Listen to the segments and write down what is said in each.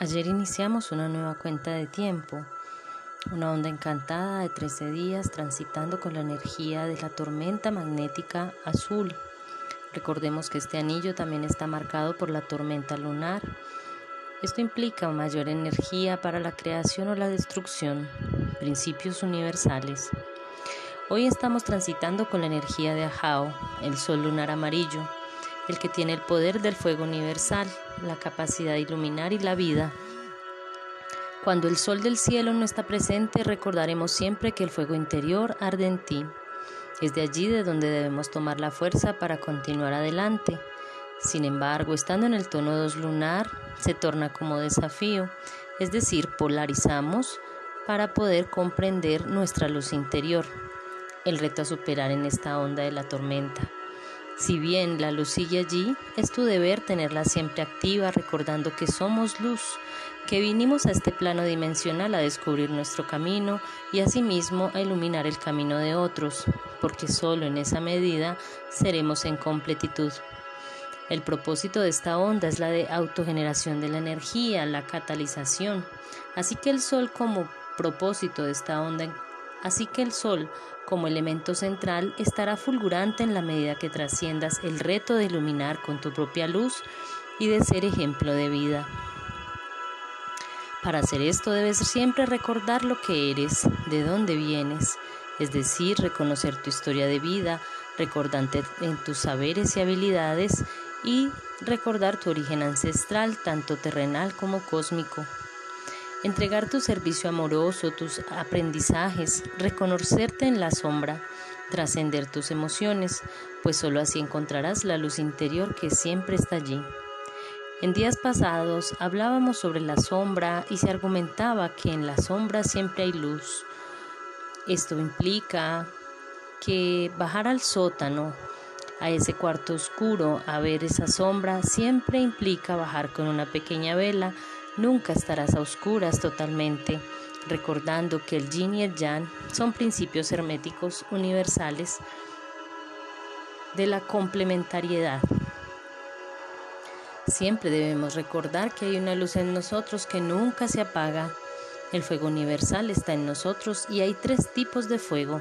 Ayer iniciamos una nueva cuenta de tiempo, una onda encantada de 13 días transitando con la energía de la tormenta magnética azul. Recordemos que este anillo también está marcado por la tormenta lunar. Esto implica mayor energía para la creación o la destrucción, principios universales. Hoy estamos transitando con la energía de Ajao, el sol lunar amarillo el que tiene el poder del fuego universal, la capacidad de iluminar y la vida. Cuando el sol del cielo no está presente, recordaremos siempre que el fuego interior arde en ti. Es de allí de donde debemos tomar la fuerza para continuar adelante. Sin embargo, estando en el tono 2 lunar, se torna como desafío, es decir, polarizamos para poder comprender nuestra luz interior, el reto a superar en esta onda de la tormenta. Si bien la luz sigue allí, es tu deber tenerla siempre activa recordando que somos luz, que vinimos a este plano dimensional a descubrir nuestro camino y asimismo a iluminar el camino de otros, porque solo en esa medida seremos en completitud. El propósito de esta onda es la de autogeneración de la energía, la catalización. Así que el sol como propósito de esta onda Así que el Sol, como elemento central, estará fulgurante en la medida que trasciendas el reto de iluminar con tu propia luz y de ser ejemplo de vida. Para hacer esto debes siempre recordar lo que eres, de dónde vienes, es decir, reconocer tu historia de vida, recordarte en tus saberes y habilidades y recordar tu origen ancestral, tanto terrenal como cósmico entregar tu servicio amoroso, tus aprendizajes, reconocerte en la sombra, trascender tus emociones, pues sólo así encontrarás la luz interior que siempre está allí. En días pasados hablábamos sobre la sombra y se argumentaba que en la sombra siempre hay luz. Esto implica que bajar al sótano, a ese cuarto oscuro, a ver esa sombra, siempre implica bajar con una pequeña vela Nunca estarás a oscuras totalmente, recordando que el yin y el yang son principios herméticos universales de la complementariedad. Siempre debemos recordar que hay una luz en nosotros que nunca se apaga. El fuego universal está en nosotros y hay tres tipos de fuego.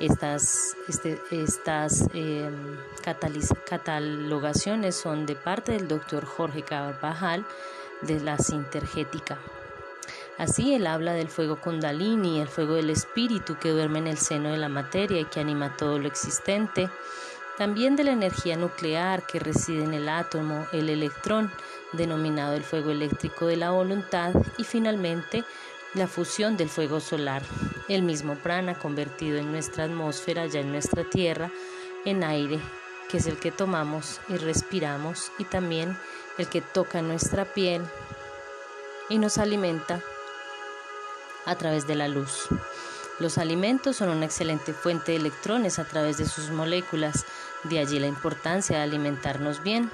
Estas, este, em, catalogaciones son de parte del doctor Jorge Carvajal, de la sintergética. Así él habla del fuego kundalini, el fuego del espíritu que duerme en el seno de la materia y que anima todo lo existente. También de la energía nuclear que reside en el átomo, el electrón, denominado el fuego eléctrico de la voluntad. Y finalmente la fusión del fuego solar, el mismo prana convertido en nuestra atmósfera, ya en nuestra tierra, en aire, que es el que tomamos y respiramos y también el que toca nuestra piel y nos alimenta a través de la luz. Los alimentos son una excelente fuente de electrones a través de sus moléculas, de allí la importancia de alimentarnos bien.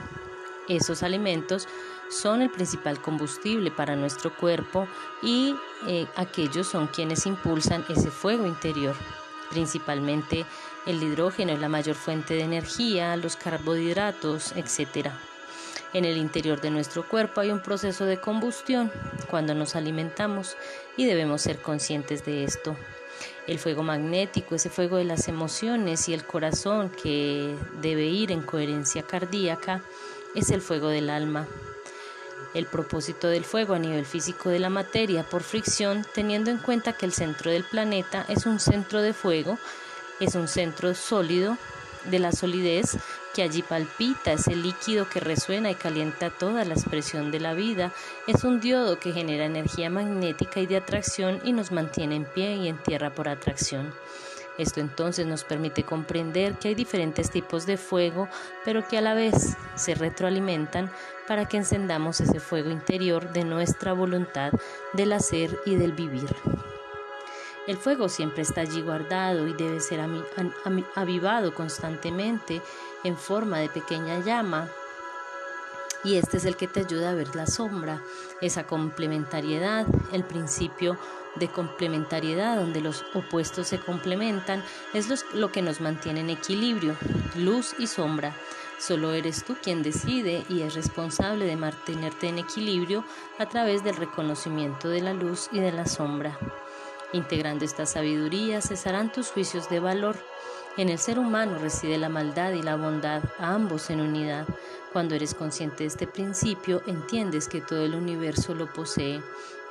Esos alimentos son el principal combustible para nuestro cuerpo y eh, aquellos son quienes impulsan ese fuego interior. Principalmente el hidrógeno es la mayor fuente de energía, los carbohidratos, etc. En el interior de nuestro cuerpo hay un proceso de combustión cuando nos alimentamos y debemos ser conscientes de esto. El fuego magnético, ese fuego de las emociones y el corazón que debe ir en coherencia cardíaca, es el fuego del alma. El propósito del fuego a nivel físico de la materia por fricción, teniendo en cuenta que el centro del planeta es un centro de fuego, es un centro sólido de la solidez que allí palpita, ese líquido que resuena y calienta toda la expresión de la vida, es un diodo que genera energía magnética y de atracción y nos mantiene en pie y en tierra por atracción. Esto entonces nos permite comprender que hay diferentes tipos de fuego, pero que a la vez se retroalimentan para que encendamos ese fuego interior de nuestra voluntad del hacer y del vivir. El fuego siempre está allí guardado y debe ser avivado constantemente en forma de pequeña llama. Y este es el que te ayuda a ver la sombra, esa complementariedad, el principio de complementariedad donde los opuestos se complementan, es lo que nos mantiene en equilibrio, luz y sombra. Solo eres tú quien decide y es responsable de mantenerte en equilibrio a través del reconocimiento de la luz y de la sombra. Integrando esta sabiduría cesarán tus juicios de valor. En el ser humano reside la maldad y la bondad, ambos en unidad. Cuando eres consciente de este principio, entiendes que todo el universo lo posee.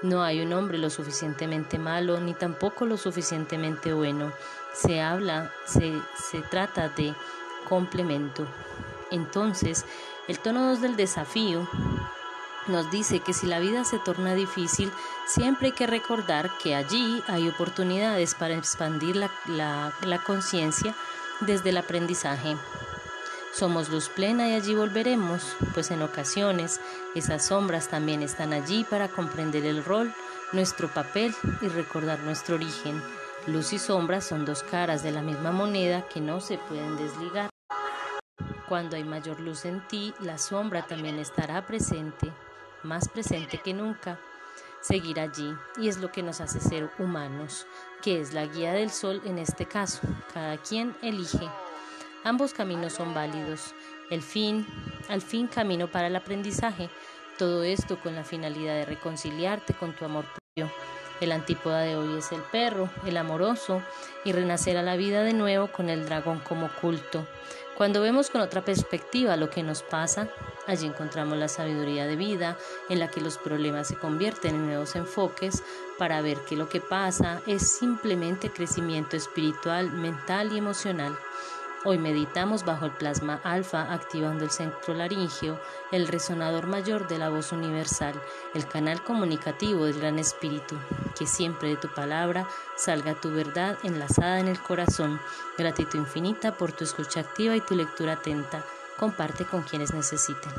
No hay un hombre lo suficientemente malo ni tampoco lo suficientemente bueno. Se habla, se, se trata de complemento. Entonces, el tono 2 del desafío nos dice que si la vida se torna difícil, siempre hay que recordar que allí hay oportunidades para expandir la, la conciencia desde el aprendizaje. Somos luz plena y allí volveremos, pues en ocasiones esas sombras también están allí para comprender el rol, nuestro papel y recordar nuestro origen. Luz y sombra son dos caras de la misma moneda que no se pueden desligar. Cuando hay mayor luz en ti, la sombra también estará presente, más presente que nunca. Seguir allí, y es lo que nos hace ser humanos, que es la guía del sol en este caso. Cada quien elige. Ambos caminos son válidos. El fin, al fin camino para el aprendizaje. Todo esto con la finalidad de reconciliarte con tu amor propio. El antípoda de hoy es el perro, el amoroso, y renacer a la vida de nuevo con el dragón como culto. Cuando vemos con otra perspectiva lo que nos pasa, allí encontramos la sabiduría de vida en la que los problemas se convierten en nuevos enfoques para ver que lo que pasa es simplemente crecimiento espiritual, mental y emocional. Hoy meditamos bajo el plasma alfa activando el centro laringio, el resonador mayor de la voz universal, el canal comunicativo del Gran Espíritu. Que siempre de tu palabra salga tu verdad enlazada en el corazón. Gratitud infinita por tu escucha activa y tu lectura atenta. Comparte con quienes necesiten.